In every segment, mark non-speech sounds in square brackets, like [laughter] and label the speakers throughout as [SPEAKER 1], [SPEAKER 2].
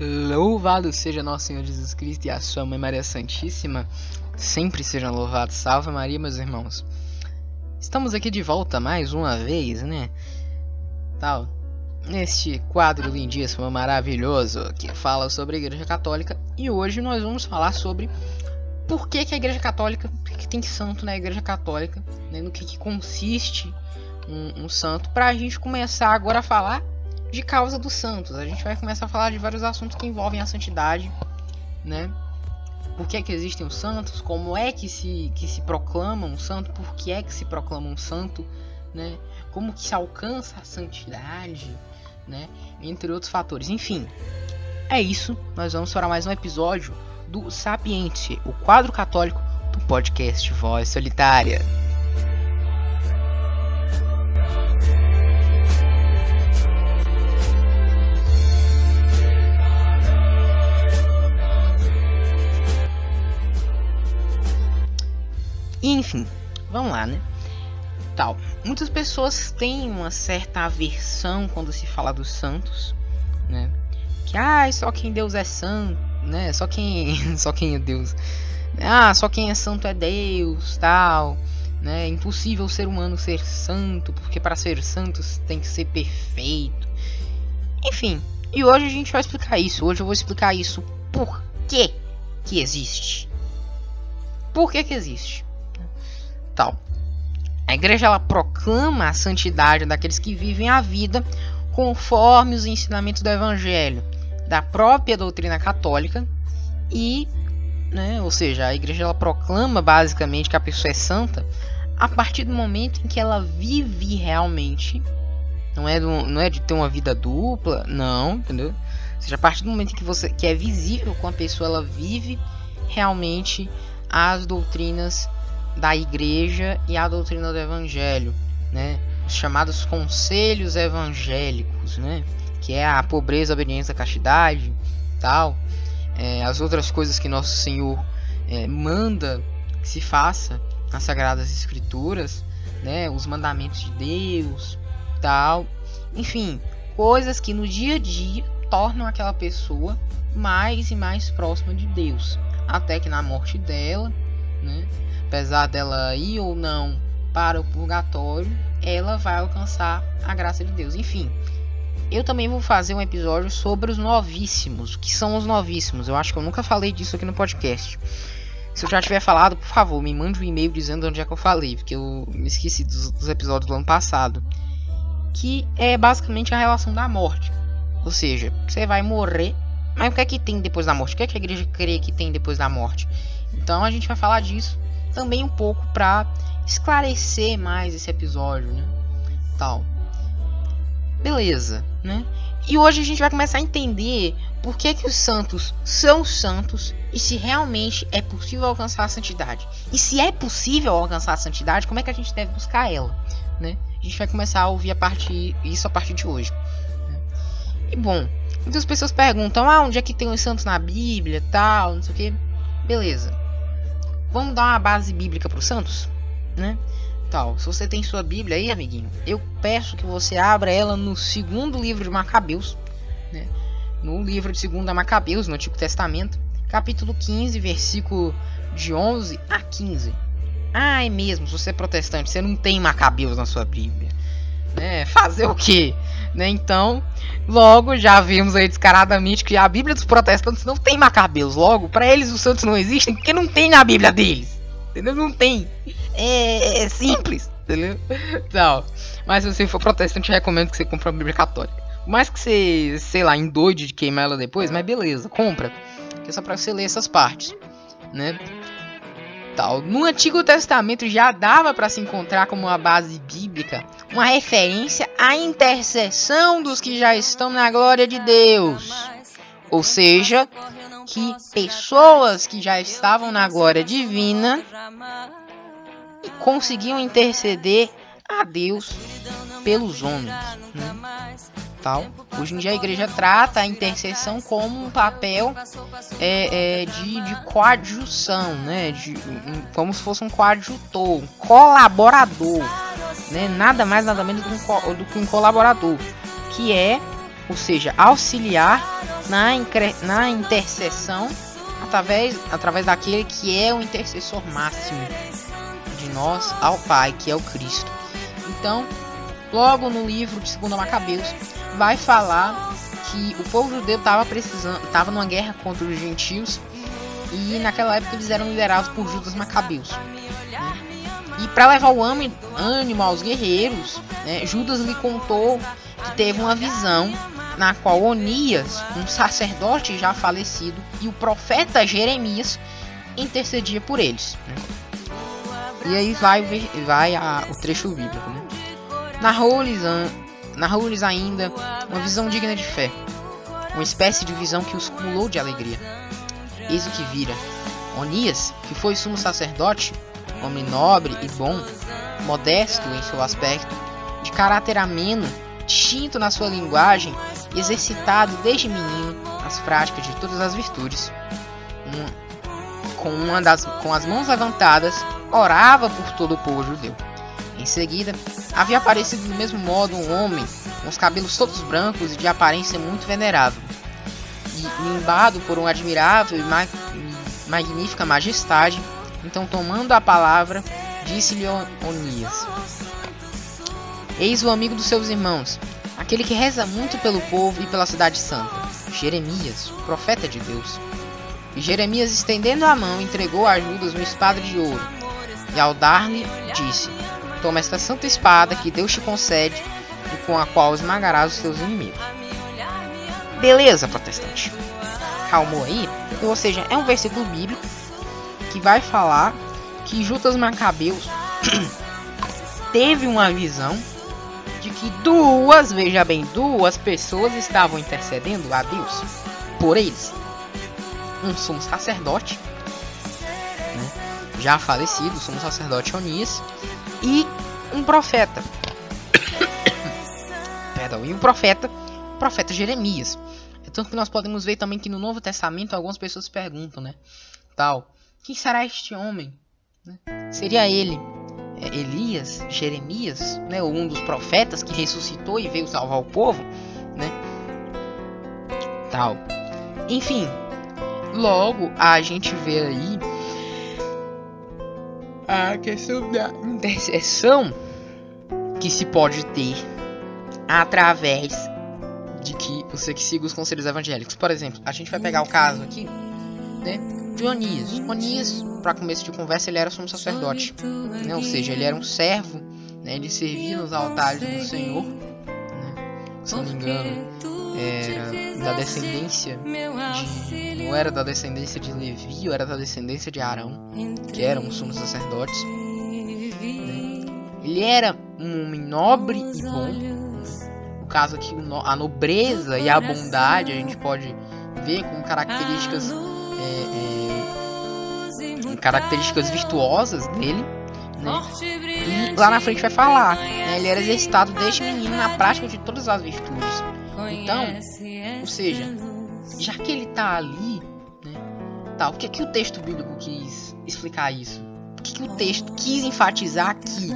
[SPEAKER 1] Louvado seja nosso Senhor Jesus Cristo e a sua Mãe Maria Santíssima. Sempre sejam louvados. Salve Maria, meus irmãos. Estamos aqui de volta mais uma vez, né? Tal. Neste quadro lindíssimo, maravilhoso, que fala sobre a Igreja Católica. E hoje nós vamos falar sobre por que, que a Igreja Católica, por que, que tem santo na Igreja Católica, né? no que, que consiste um, um santo, para a gente começar agora a falar de causa dos santos. A gente vai começar a falar de vários assuntos que envolvem a santidade, né? Por que, é que existem os santos? Como é que se, que se proclama um santo? Por que é que se proclama um santo? Né? Como que se alcança a santidade? Né? Entre outros fatores. Enfim, é isso. Nós vamos para mais um episódio do Sapiente, o quadro católico do podcast Voz Solitária. Enfim, vamos lá, né? Tal. Muitas pessoas têm uma certa aversão quando se fala dos santos, né? Que ah, só quem Deus é santo, né? Só quem, [laughs] só quem é Deus. Ah, só quem é santo é Deus, tal, né? É impossível ser humano ser santo, porque para ser santo tem que ser perfeito. Enfim, e hoje a gente vai explicar isso. Hoje eu vou explicar isso por que que existe. Por que que existe? Tal. A igreja ela proclama a santidade daqueles que vivem a vida conforme os ensinamentos do evangelho, da própria doutrina católica e, né, ou seja, a igreja ela proclama basicamente que a pessoa é santa a partir do momento em que ela vive realmente. Não é, do, não é de ter uma vida dupla, não, entendeu? Ou seja, a partir do momento em que você que é visível com a pessoa ela vive realmente as doutrinas da igreja e a doutrina do evangelho, né? Os chamados conselhos evangélicos, né? Que é a pobreza, a obediência, a castidade, tal. É, as outras coisas que nosso Senhor é, manda que se faça nas Sagradas Escrituras, né? Os mandamentos de Deus, tal. Enfim, coisas que no dia a dia tornam aquela pessoa mais e mais próxima de Deus, até que na morte dela, né? apesar dela ir ou não para o purgatório, ela vai alcançar a graça de Deus. Enfim, eu também vou fazer um episódio sobre os novíssimos. Que são os novíssimos? Eu acho que eu nunca falei disso aqui no podcast. Se eu já tiver falado, por favor, me mande um e-mail dizendo onde é que eu falei, porque eu me esqueci dos, dos episódios do ano passado. Que é basicamente a relação da morte. Ou seja, você vai morrer, mas o que é que tem depois da morte? O que é que a igreja crê que tem depois da morte? Então a gente vai falar disso também um pouco para esclarecer mais esse episódio, né? Tal. Beleza, né? E hoje a gente vai começar a entender por que, que os santos são santos e se realmente é possível alcançar a santidade. E se é possível alcançar a santidade, como é que a gente deve buscar ela, né? A gente vai começar a ouvir a partir isso a partir de hoje. Né? E bom, muitas pessoas perguntam: "Ah, onde é que tem os santos na Bíblia, tal, não sei o quê". Beleza. Vamos dar uma base bíblica para os santos, né? Tal. Se você tem sua Bíblia aí, amiguinho, eu peço que você abra ela no segundo livro de Macabeus, né? No livro de Segunda Macabeus, no Antigo Testamento, capítulo 15, versículo de 11 a 15. Ah, é mesmo, se você é protestante, você não tem Macabeus na sua Bíblia. Né? Fazer o quê? Né? Então, logo já vimos aí descaradamente que a Bíblia dos protestantes não tem macabeus. Logo, para eles os santos não existem porque não tem na Bíblia deles. Entendeu? Não tem. É, é simples, entendeu? Então, mas se você for protestante, eu recomendo que você compre a Bíblia católica. Mais que você, sei lá, endoide de queimar ela depois, mas beleza, compra. Que é só pra você ler essas partes, né? Tal. No Antigo Testamento já dava para se encontrar como uma base bíblica uma referência à intercessão dos que já estão na glória de Deus. Ou seja, que pessoas que já estavam na glória divina conseguiam interceder a Deus pelos homens. Né? Tal. Hoje em dia a igreja trata a intercessão como um papel é, é, de, de coadjução, né? de, como se fosse um coadjutor, um colaborador né? nada mais nada menos do que, um, do que um colaborador, que é, ou seja, auxiliar na, na intercessão através, através daquele que é o intercessor máximo de nós ao Pai, que é o Cristo. Então, logo no livro de 2 Macabeus, vai falar que o povo judeu estava precisando, estava numa guerra contra os gentios e naquela época eles eram liderados por Judas Macabeus. Né? E para levar o ânimo aos guerreiros, né, Judas lhe contou que teve uma visão na qual Onias, um sacerdote já falecido, e o profeta Jeremias intercedia por eles. Né? E aí vai, vai a, o trecho bíblico. Né? Narrou-lhes narrou ainda uma visão digna de fé, uma espécie de visão que os cumulou de alegria. Eis o que vira. Onias, que foi sumo sacerdote, homem nobre e bom, modesto em seu aspecto, de caráter ameno, distinto na sua linguagem e exercitado desde menino nas práticas de todas as virtudes. Um, com, uma das, com as mãos levantadas, orava por todo o povo judeu. Em seguida, havia aparecido do mesmo modo um homem com os cabelos todos brancos e de aparência muito venerável, e limbado por uma admirável e ma magnífica majestade. Então, tomando a palavra, disse-lhe Onias: Eis o amigo dos seus irmãos, aquele que reza muito pelo povo e pela cidade santa, Jeremias, profeta de Deus. E Jeremias, estendendo a mão, entregou a Judas uma espada de ouro, e ao dar-lhe, disse: Toma esta santa espada que Deus te concede e com a qual esmagarás os teus inimigos. Beleza, protestante. Calmou aí? Ou seja, é um versículo bíblico que vai falar que Judas Macabeus [clears throat] teve uma visão de que duas, veja bem, duas pessoas estavam intercedendo a Deus por eles. Um sumo sacerdote, né, já falecido, sumo sacerdote Onias, e um profeta. [coughs] Perdão, e um profeta, profeta Jeremias. É tanto que nós podemos ver também que no Novo Testamento algumas pessoas perguntam, né? Tal, quem será este homem? Né? Seria ele é, Elias, Jeremias, né, ou um dos profetas que ressuscitou e veio salvar o povo, né? Tal. Enfim, logo a gente vê aí a questão da intercessão que se pode ter através de que você que siga os conselhos evangélicos. Por exemplo, a gente vai pegar o caso aqui, né, de Onias. Onias, para começo de conversa, ele era sumo sacerdote, né, ou seja, ele era um servo, né, ele servia nos altares do Senhor, né, se não me engano, era da descendência de. Não era da descendência de Levi, ou era da descendência de Arão, que eram os sumos sacerdotes. Né? Ele era um homem nobre e bom. No caso aqui, a nobreza e a bondade a gente pode ver com características. É, é, características virtuosas dele. Né? E lá na frente vai falar, né? ele era exercitado desde menino na prática de todas as virtudes. Então, ou seja, já que ele está ali, né, tá, o que é que o texto bíblico quis explicar isso? O que, que o texto quis enfatizar que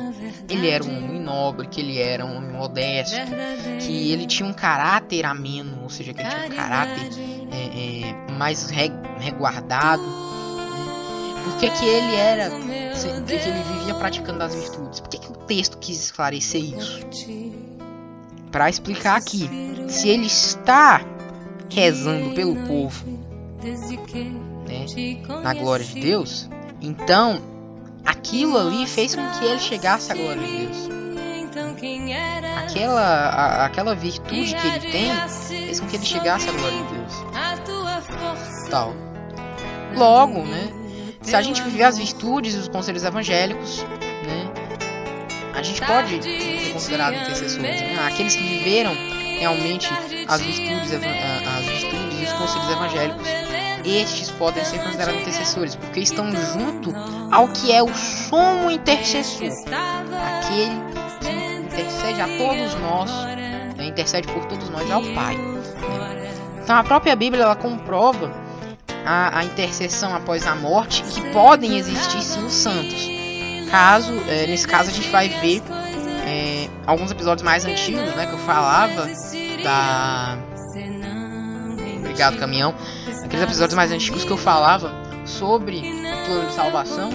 [SPEAKER 1] ele era um homem nobre, que ele era um homem modesto, que ele tinha um caráter ameno, ou seja, que ele tinha um caráter é, é, mais reguardado. Né? Por que, que ele era, por que, que ele vivia praticando as virtudes? Por que, que o texto quis esclarecer isso? Para explicar aqui se ele está rezando pelo povo né, na glória de Deus, então aquilo ali fez com que ele chegasse à glória de Deus. Aquela, a, aquela virtude que ele tem fez com que ele chegasse à glória de Deus. Tal. Logo, né? Se a gente viver as virtudes dos conselhos evangélicos, né? A gente pode ser considerado intercessores. Né? Aqueles que viveram realmente as virtudes, as virtudes e os conselhos evangélicos, estes podem ser considerados intercessores, porque estão junto ao que é o sumo intercessor, aquele que intercede a todos nós, né, intercede por todos nós ao Pai. Né? Então a própria Bíblia ela comprova a, a, intercessão após a morte que podem existir sim os santos. Caso, é, nesse caso a gente vai ver é, alguns episódios mais antigos, né, que eu falava da Obrigado, caminhão. Aqueles episódios mais antigos que eu falava sobre o plano de salvação.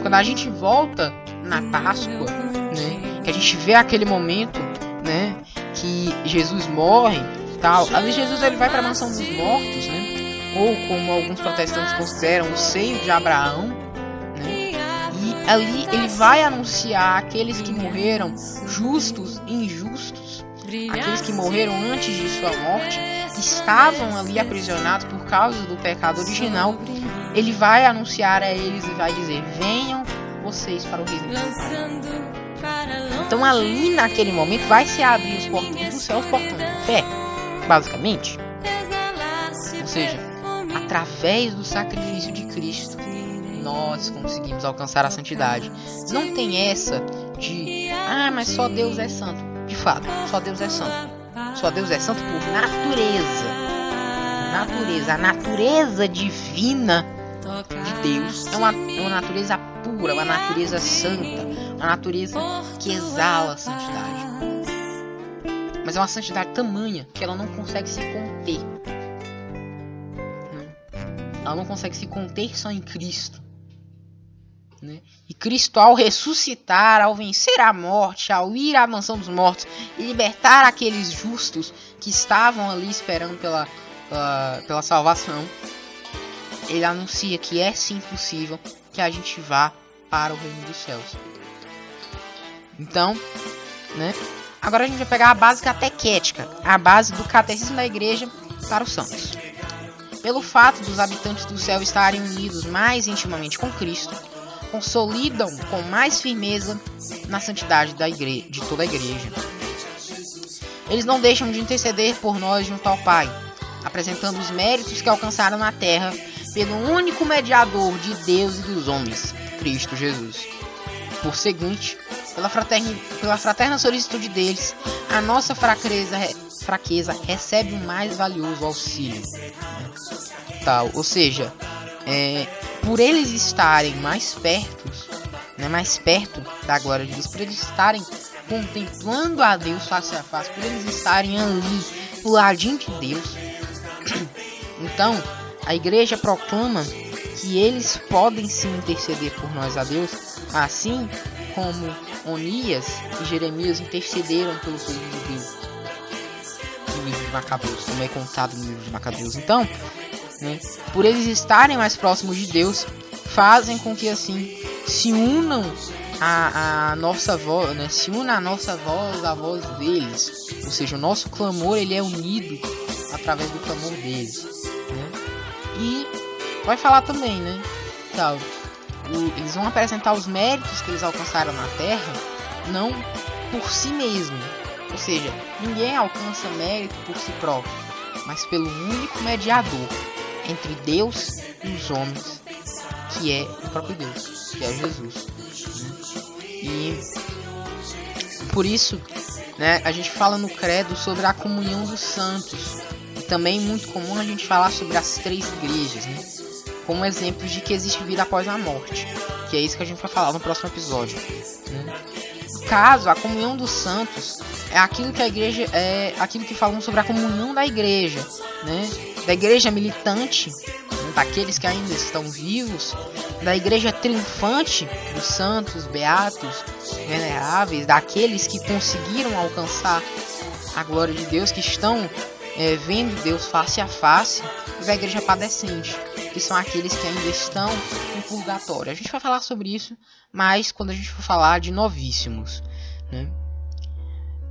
[SPEAKER 1] Quando a gente volta na Páscoa, né? Que a gente vê aquele momento, né? Que Jesus morre, tal. Ali Jesus ele vai para a mansão dos mortos, né? Ou como alguns protestantes consideram, o seio de Abraão, ali ele vai anunciar aqueles que morreram justos e injustos, aqueles que morreram antes de sua morte, estavam ali aprisionados por causa do pecado original. Ele vai anunciar a eles e vai dizer: Venham vocês para o reino então ali naquele momento vai se abrir os portões do céu, os portões da fé, basicamente. Ou seja, através do sacrifício de Cristo, nós conseguimos alcançar a santidade. Não tem essa de, ah, mas só Deus é santo. De fato, só Deus é santo. Só Deus é santo por natureza. Natureza, a natureza divina de Deus é uma, é uma natureza pura, uma natureza santa, uma natureza que exala a santidade. Mas é uma santidade tamanha que ela não consegue se conter. Ela não consegue se conter só em Cristo. Né? E Cristo, ao ressuscitar, ao vencer a morte, ao ir à mansão dos mortos e libertar aqueles justos que estavam ali esperando pela, uh, pela salvação, ele anuncia que é sim possível que a gente vá para o reino dos céus. Então, né? Agora a gente vai pegar a base catequética, a base do catecismo da igreja para os santos. Pelo fato dos habitantes do céu estarem unidos mais intimamente com Cristo, consolidam com mais firmeza na santidade da igreja, de toda a igreja. Eles não deixam de interceder por nós junto ao Pai, apresentando os méritos que alcançaram na terra pelo único mediador de Deus e dos homens, Cristo Jesus. Por seguinte, pela fraterna, pela fraterna solicitude deles, a nossa fraqueza, fraqueza recebe o mais valioso auxílio. Tal, ou seja, é, por eles estarem mais perto, né, mais perto da glória de Deus, por eles estarem contemplando a Deus face a face, por eles estarem ali, do ladinho de Deus. [coughs] Então, a igreja proclama que eles podem sim interceder por nós a Deus, assim como Onias e Jeremias intercederam pelo povo de Deus no livro de Macabeus, como é contado no livro de Macabeus. Então, né, por eles estarem mais próximos de Deus, fazem com que assim se unam a, a nossa voz, né, se una a nossa voz à voz deles, ou seja, o nosso clamor ele é unido através do clamor deles, né? E vai falar também, né? Tal, eles vão apresentar os méritos que eles alcançaram na Terra, não por si mesmo, ou seja, ninguém alcança mérito por si próprio, mas pelo único mediador entre Deus e os homens, que é o próprio Deus, que é Jesus. Né? E por isso, né, a gente fala no credo sobre a comunhão dos santos. E também é muito comum a gente falar sobre as três igrejas, né? Como exemplos de que existe vida após a morte. Que é isso que a gente vai falar no próximo episódio. Né? Caso, a comunhão dos santos é aquilo que a igreja é aquilo que falam sobre a comunhão da igreja, né? Da igreja militante, daqueles que ainda estão vivos, da igreja triunfante dos santos, beatos, veneráveis, daqueles que conseguiram alcançar a glória de Deus, que estão é, vendo Deus face a face, e da igreja padecente, que são aqueles que ainda estão no purgatório. A gente vai falar sobre isso, mas quando a gente for falar de novíssimos, né?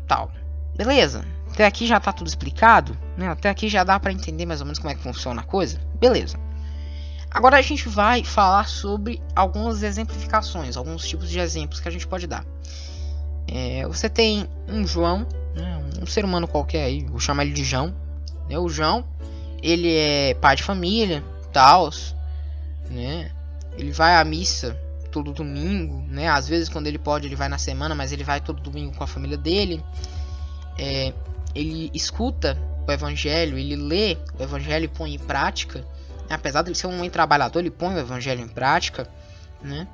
[SPEAKER 1] Tal. Beleza? Até aqui já tá tudo explicado, né? Até aqui já dá para entender mais ou menos como é que funciona a coisa. Beleza. Agora a gente vai falar sobre algumas exemplificações, alguns tipos de exemplos que a gente pode dar. É, você tem um João, né, um ser humano qualquer aí, vou chamar ele de João. Né, o João, ele é pai de família, tal, né? Ele vai à missa todo domingo, né? Às vezes quando ele pode ele vai na semana, mas ele vai todo domingo com a família dele. É, ele escuta o evangelho, ele lê o evangelho e põe em prática. Apesar de ele ser um homem trabalhador, ele põe o evangelho em prática, né?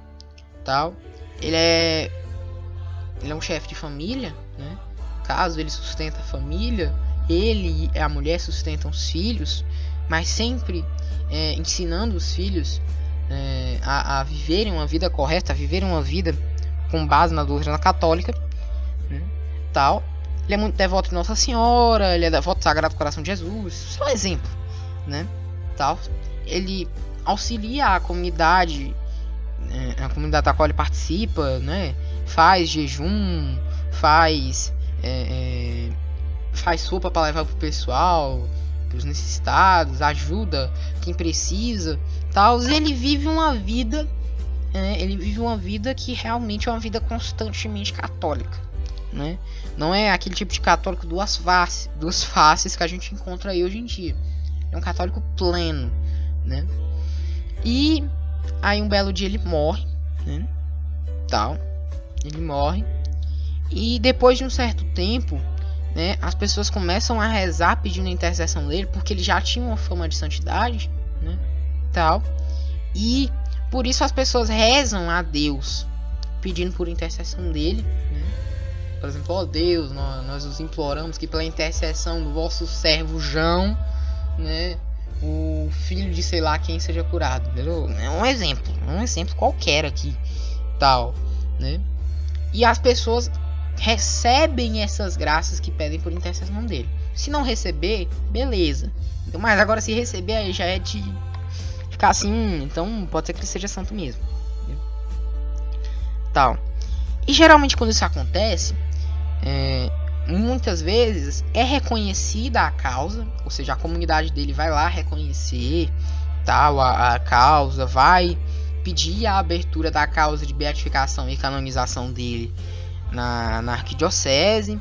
[SPEAKER 1] Tal. Ele é ele é um chefe de família, né? Caso ele sustenta a família, ele e a mulher sustentam os filhos, mas sempre é, ensinando os filhos é, a, a, viverem uma vida correta, a viverem uma vida com base na doutrina católica, né, tal. Ele é muito devoto de Nossa Senhora, ele é devoto do Sagrado Coração de Jesus, só exemplo, né, tal. Ele auxilia a comunidade, é, a comunidade da qual ele participa, né, faz jejum, faz é, é, faz sopa para levar pro pessoal, pros necessitados, ajuda quem precisa, tal. Ele vive uma vida, é, ele vive uma vida que realmente é uma vida constantemente católica, né? Não é aquele tipo de católico duas faces, duas [laughs] faces que a gente encontra aí hoje em dia. É um católico pleno, né? E aí um belo dia ele morre, né? Tal. Ele morre. E depois de um certo tempo, né, as pessoas começam a rezar pedindo a intercessão dele, porque ele já tinha uma fama de santidade, né, tal. E por isso as pessoas rezam a Deus, pedindo por intercessão dele, né? Por exemplo, ó Deus, nós, nós os imploramos que pela intercessão do vosso servo João, né, o filho de sei lá quem seja curado. Entendeu? É um exemplo, um exemplo qualquer aqui, tal, né? E as pessoas recebem essas graças que pedem por intercessão dele. Se não receber, beleza. Então, mas agora se receber aí já é de ficar assim, então pode ser que ele seja santo mesmo. Entendeu? Tal. E geralmente quando isso acontece, é, muitas vezes é reconhecida a causa, ou seja, a comunidade dele vai lá reconhecer tal a, a causa, vai pedir a abertura da causa de beatificação e canonização dele na, na arquidiocese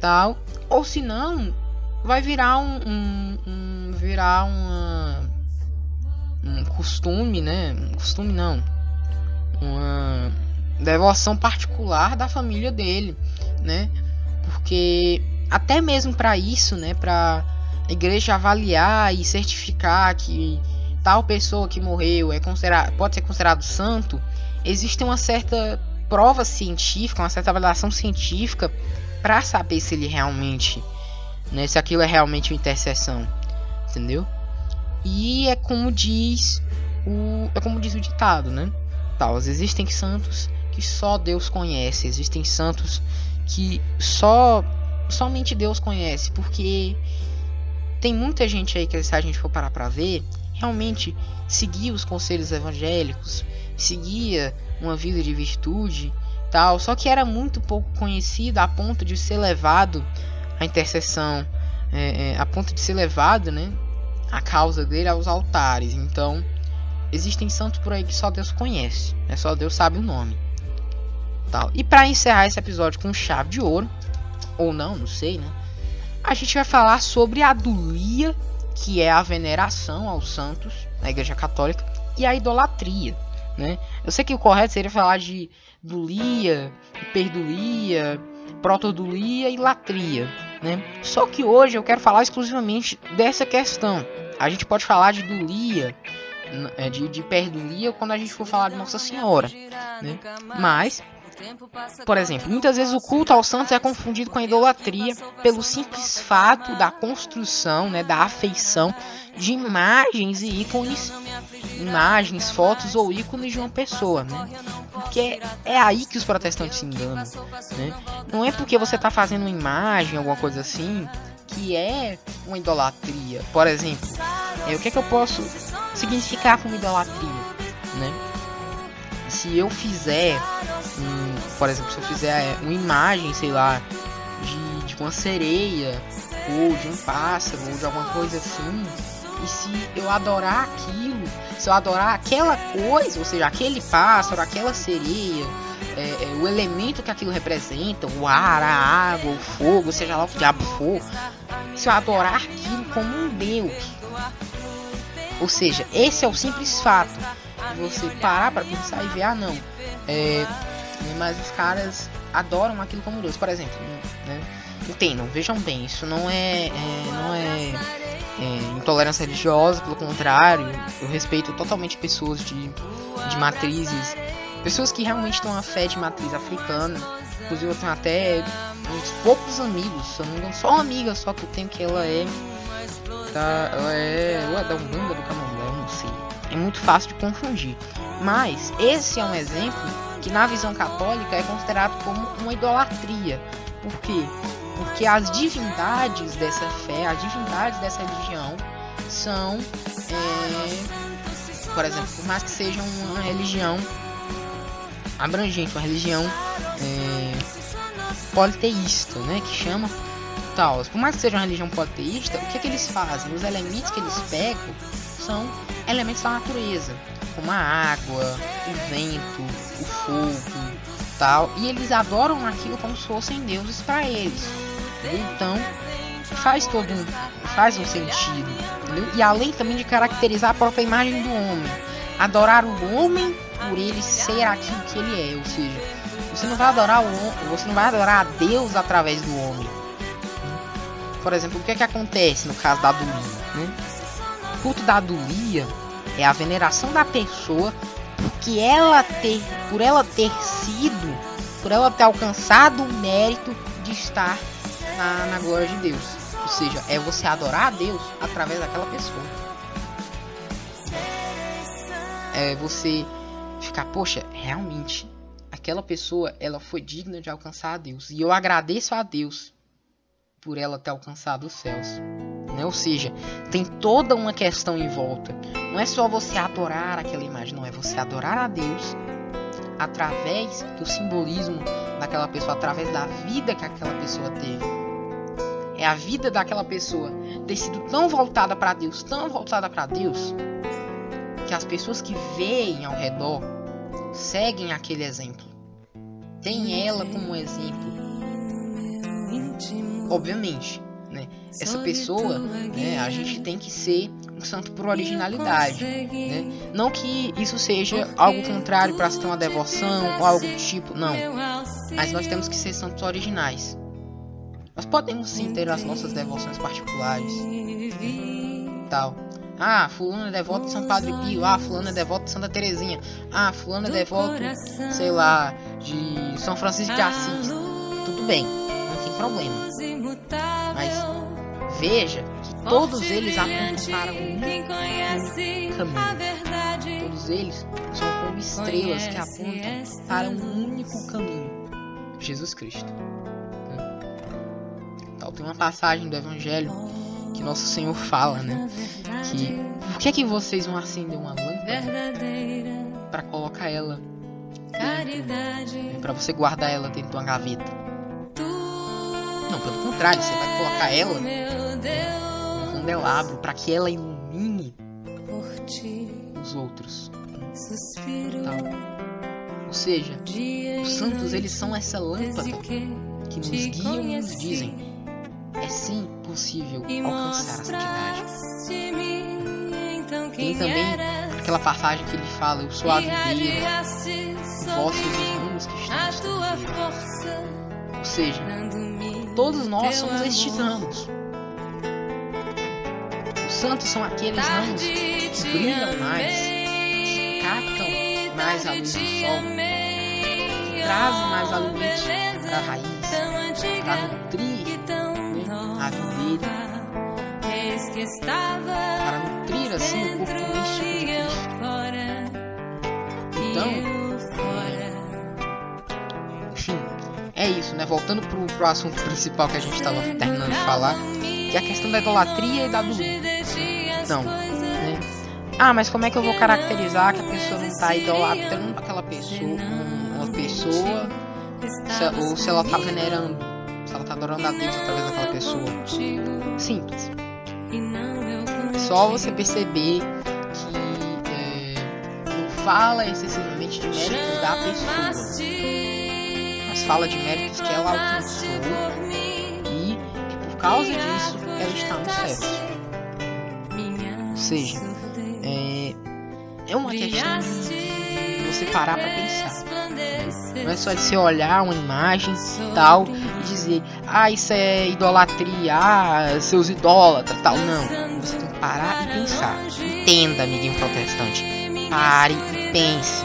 [SPEAKER 1] tal ou se não vai virar um, um, um, virar uma um costume né? Um costume não. Uma devoção particular da família dele né porque até mesmo para isso né para a igreja avaliar e certificar que tal pessoa que morreu é considerado pode ser considerado santo existe uma certa prova científica, uma certa avaliação científica para saber se ele realmente, né, se aquilo é realmente uma intercessão, entendeu? E é como diz o é como diz o ditado, né? Tal, existem santos que só Deus conhece, existem santos que só somente Deus conhece, porque tem muita gente aí que se a gente for parar para ver, realmente seguia os conselhos evangélicos, seguia uma vida de virtude, tal, só que era muito pouco conhecido a ponto de ser levado à intercessão, é, é, a ponto de ser levado, né, a causa dele aos altares. Então, existem santos por aí que só Deus conhece, é só Deus sabe o nome. Tal. E para encerrar esse episódio com chave de ouro, ou não, não sei, né? A gente vai falar sobre a dulia, que é a veneração aos santos na Igreja Católica, e a idolatria, né? Eu sei que o correto seria falar de dulia, hiperdulia, protodulia e latria, né? Só que hoje eu quero falar exclusivamente dessa questão. A gente pode falar de dulia, é, de, de hiperdulia quando a gente for falar de Nossa Senhora, né? Mas por exemplo, muitas vezes o culto aos santos é confundido com a idolatria pelo simples fato da construção, né, da afeição de imagens e ícones, imagens, fotos ou ícones de uma pessoa, né? Porque é aí que os protestantes se enganam, né? Não é porque você está fazendo uma imagem, alguma coisa assim, que é uma idolatria. Por exemplo, é, o que é que eu posso significar como idolatria, né? se eu fizer, por exemplo, se eu fizer é, uma imagem, sei lá, de, de uma sereia, ou de um pássaro, ou de alguma coisa assim, e se eu adorar aquilo, se eu adorar aquela coisa, ou seja, aquele pássaro, aquela sereia, é, é, o elemento que aquilo representa, o ar, a água, o fogo, seja lá o que diabo for, se eu adorar aquilo como um Deus. Ou seja, esse é o simples fato você parar para pensar e ver, ah não, é, mas os caras adoram aquilo como Deus, por exemplo, né? Entendam, vejam bem, isso não é, é não é, é, intolerância religiosa, pelo contrário, eu respeito totalmente pessoas de, de matrizes, pessoas que realmente têm uma fé de matriz africana, inclusive eu tenho até uns poucos amigos, só uma amiga só que eu tenho que ela é da, é, ou é da Umbanda do Candomblé, não sei. É muito fácil de confundir. Mas esse é um exemplo que na visão católica é considerado como uma idolatria. Por quê? Porque as divindades dessa fé, as divindades dessa religião são, é, por exemplo, por mais que seja uma religião abrangente, uma religião é, politeísta, né, que chama tal. Por mais que seja uma religião politeísta, o que, é que eles fazem? Os elementos que eles pegam são elementos da natureza, como a água, o vento, o fogo, tal, e eles adoram aquilo como se fossem deuses para eles. Então faz todo faz um sentido, entendeu? E além também de caracterizar a própria imagem do homem, adorar o homem por ele ser aquilo que ele é, ou seja, você não vai adorar o você não vai adorar a Deus através do homem. Por exemplo, o que é que acontece no caso da adulia? Né? O culto da adulia é a veneração da pessoa porque ela ter, por ela ter sido, por ela ter alcançado o mérito de estar na, na glória de Deus. Ou seja, é você adorar a Deus através daquela pessoa. É você ficar, poxa, realmente aquela pessoa ela foi digna de alcançar a Deus e eu agradeço a Deus por ela ter alcançado os céus. Né? Ou seja, tem toda uma questão em volta. Não é só você adorar aquela imagem, não é você adorar a Deus através do simbolismo daquela pessoa, através da vida que aquela pessoa teve. É a vida daquela pessoa ter sido tão voltada para Deus, tão voltada para Deus, que as pessoas que veem ao redor seguem aquele exemplo. Tem ela como exemplo. Obviamente? Essa pessoa, né, a gente tem que ser um santo por originalidade, né? Não que isso seja algo contrário para se ter uma devoção ou algo do tipo, não. Mas nós temos que ser santos originais. Nós podemos sim ter as nossas devoções particulares, né? tal. Ah, fulano é devoto de São Padre Pio. Ah, fulano é devoto de Santa Terezinha. Ah, fulano é devoto, sei lá, de São Francisco de Assis. Tudo bem, não tem problema. Mas veja que todos eles apontam para um caminho. Todos eles são como estrelas que apontam para um único caminho: Jesus Cristo. Então, tem uma passagem do Evangelho que Nosso Senhor fala, né? Que por que, é que vocês vão acender uma lâmpada para colocar ela para você guardar ela dentro de uma gaveta? Não, pelo contrário, você vai colocar ela no candelabro para que ela ilumine os outros. Ou seja, os santos eles são essa lâmpada que nos guiam e nos dizem é sim possível alcançar a santidade. Tem também aquela passagem que ele fala: Eu sou a videira, vossos irmãos que estão Ou seja, Todos nós somos estes ramos. Os santos são aqueles ramos que brilham mais, que captam mais a luz do sol, que trazem mais alimento para a raiz, para nutrir né, a videira, para nutrir assim o corpo místico. Então, é isso, né? Voltando pro, pro assunto principal que a gente estava terminando de falar, que é a questão da idolatria e da dúvida. Então, né? Ah, mas como é que eu vou caracterizar que a pessoa não está idolatrando aquela pessoa, uma pessoa, se, ou se ela está venerando, se ela está adorando a Deus através daquela pessoa? Simples. É só você perceber que é, não fala excessivamente de méritos da pessoa fala de méritos que ela alcançou e que por causa disso ela está no céu. Seja, é, é uma questão de você parar para pensar. Não é só de você olhar uma imagem tal e dizer, ah, isso é idolatria, ah, seus idólatras tal. Não. Você tem que parar e pensar. Entenda, amiguinho protestante. Pare e pense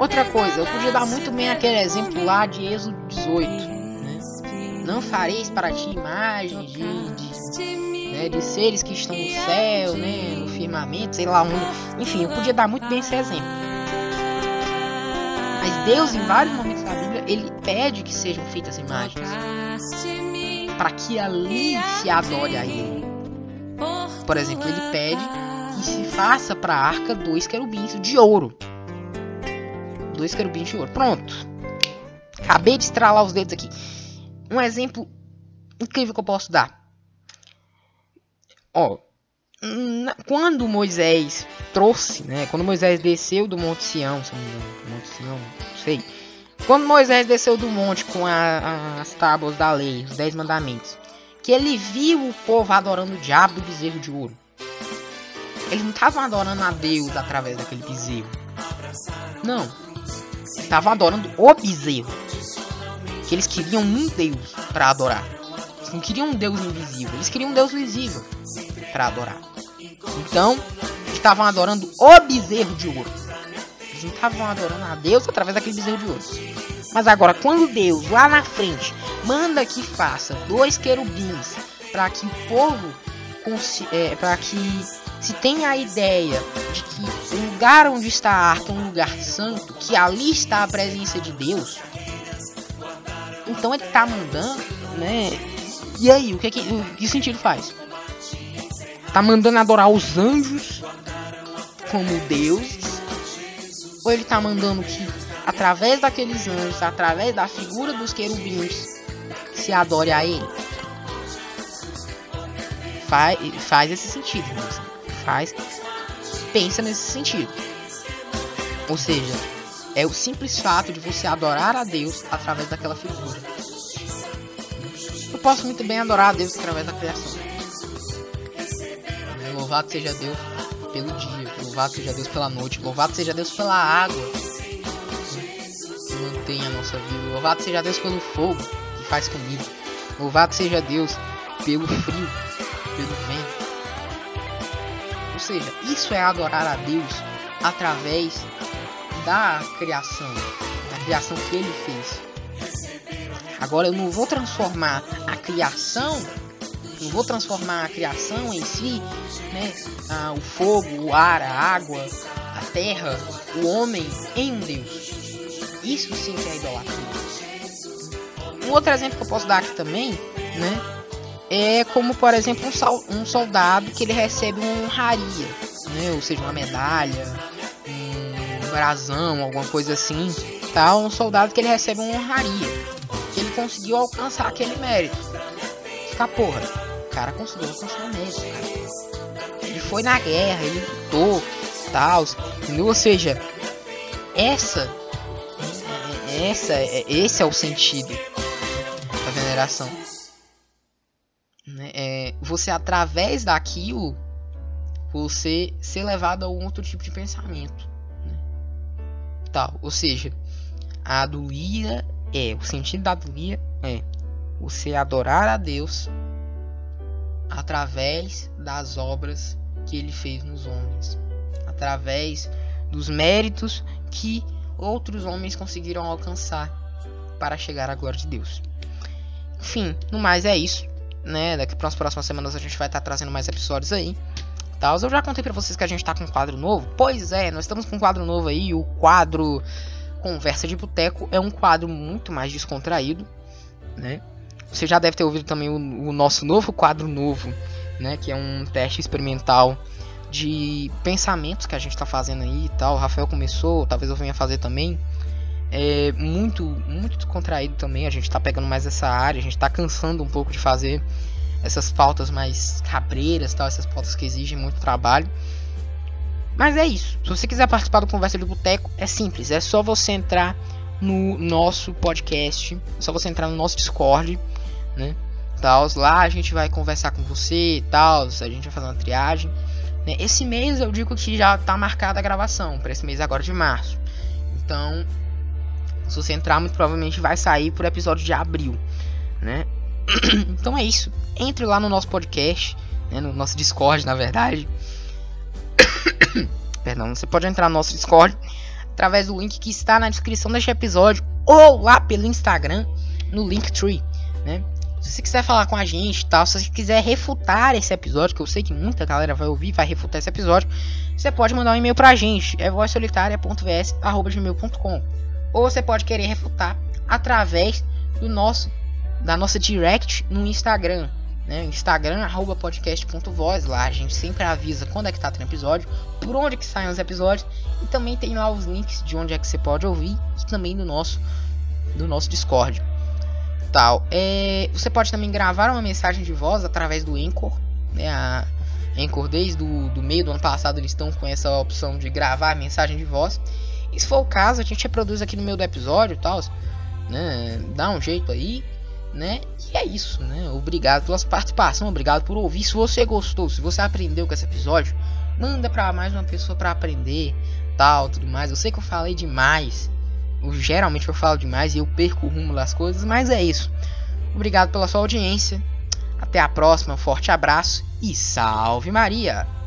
[SPEAKER 1] Outra coisa, eu podia dar muito bem aquele exemplo lá de Êxodo 18. Né? Não fareis para ti imagens de, de, né, de seres que estão no céu, né, no firmamento, sei lá onde. Enfim, eu podia dar muito bem esse exemplo. Mas Deus, em vários momentos da Bíblia, ele pede que sejam feitas imagens para que ali se adore a Ele. Por exemplo, ele pede que se faça para a arca dois querubins de ouro. Dois querubins de ouro. Pronto. Acabei de estralar os dedos aqui. Um exemplo incrível que eu posso dar. Ó, quando Moisés trouxe, né? Quando Moisés desceu do Monte Sião, se não me engano, Monte Sião, não sei. Quando Moisés desceu do monte com a, as tábuas da lei, os dez mandamentos, que ele viu o povo adorando o diabo do bezerro de ouro. Eles não estavam adorando a Deus através daquele bezerro. Não. Estavam adorando o bezerro. Que eles queriam um Deus para adorar. Eles não queriam um Deus invisível. Eles queriam um Deus visível para adorar. Então, estavam adorando o bezerro de ouro. Eles não estavam adorando a Deus através daquele bezerro de ouro. Mas agora, quando Deus lá na frente manda que faça dois querubins para que o povo, é, para que se tenha a ideia de que o lugar onde está a arca é um lugar santo, que ali está a presença de Deus, então ele está mandando, né? E aí, o que, que, o que sentido faz? Tá mandando adorar os anjos como deuses? Ou ele tá mandando que através daqueles anjos, através da figura dos querubins, se adore a ele? Faz, faz esse sentido, faz, pensa nesse sentido. Ou seja, é o simples fato de você adorar a Deus através daquela figura. Posso muito bem adorar a Deus através da criação. Louvado seja Deus pelo dia, louvado seja Deus pela noite, louvado seja Deus pela água que mantém a nossa vida, louvado seja Deus pelo fogo que faz comida, louvado seja Deus pelo frio, pelo vento. Ou seja, isso é adorar a Deus através da criação, da criação que ele fez. Agora eu não vou transformar a criação não vou transformar a criação em si, né, ah, o fogo, o ar, a água, a terra, o homem em um Deus. Isso sim que é idolatria. Um outro exemplo que eu posso dar aqui também, né, é como por exemplo um, soldado que ele recebe uma honraria, né, ou seja, uma medalha, um brasão, alguma coisa assim, tá? Um soldado que ele recebe uma honraria, ele conseguiu alcançar aquele mérito. Fica porra cara conseguiu alcançar o Messi, cara. Ele foi na guerra, ele lutou, tal, entendeu? Ou seja, essa, essa, esse é o sentido da veneração. Né? É, você através daquilo, você ser levado a outro tipo de pensamento, né? tal. Ou seja, a adolia é o sentido da adolia é você adorar a Deus através das obras que ele fez nos homens, através dos méritos que outros homens conseguiram alcançar para chegar à glória de Deus. Enfim, no mais é isso, né? Daqui para as próximas semanas a gente vai estar tá trazendo mais episódios aí. Tal. Eu já contei para vocês que a gente está com um quadro novo. Pois é, nós estamos com um quadro novo aí, o quadro Conversa de Boteco é um quadro muito mais descontraído, né? Você já deve ter ouvido também o, o nosso novo quadro novo, né? Que é um teste experimental de pensamentos que a gente está fazendo aí e tal. O Rafael começou, talvez eu venha fazer também. É muito, muito contraído também. A gente está pegando mais essa área, a gente está cansando um pouco de fazer essas pautas mais cabreiras, tal, essas pautas que exigem muito trabalho. Mas é isso. Se você quiser participar do Conversa do Boteco, é simples. É só você entrar no nosso podcast. É só você entrar no nosso Discord né? Tals, lá a gente vai conversar com você e tal, a gente vai fazer uma triagem. Né? Esse mês eu digo que já está marcada a gravação, para esse mês agora de março. Então, se você entrar, muito provavelmente vai sair por episódio de abril, né? [clears throat] então é isso. Entre lá no nosso podcast, né? no nosso Discord, na verdade. [coughs] Perdão, você pode entrar no nosso Discord através do link que está na descrição deste episódio ou lá pelo Instagram no Linktree, né? Se você quiser falar com a gente tal, se você quiser refutar esse episódio, que eu sei que muita galera vai ouvir, vai refutar esse episódio, você pode mandar um e-mail pra gente, é vozsolitária.vs.gmail.com Ou você pode querer refutar através do nosso da nossa direct no Instagram, né? Instagram arroba podcast.voz, lá a gente sempre avisa quando é que tá tendo episódio, por onde que saem os episódios e também tem lá os links de onde é que você pode ouvir e também do nosso do nosso Discord. Tal. É, você pode também gravar uma mensagem de voz através do Anchor, né? A Anchor desde o do meio do ano passado eles estão com essa opção de gravar mensagem de voz. E se for o caso, a gente reproduz aqui no meio do episódio, tal, né? Dá um jeito aí né? E é isso, né? Obrigado pela participação, obrigado por ouvir. Se você gostou, se você aprendeu com esse episódio, manda para mais uma pessoa para aprender, tal, tudo mais. Eu sei que eu falei demais. Eu, geralmente eu falo demais e eu perco o rumo das coisas, mas é isso. Obrigado pela sua audiência. Até a próxima, um forte abraço e salve Maria!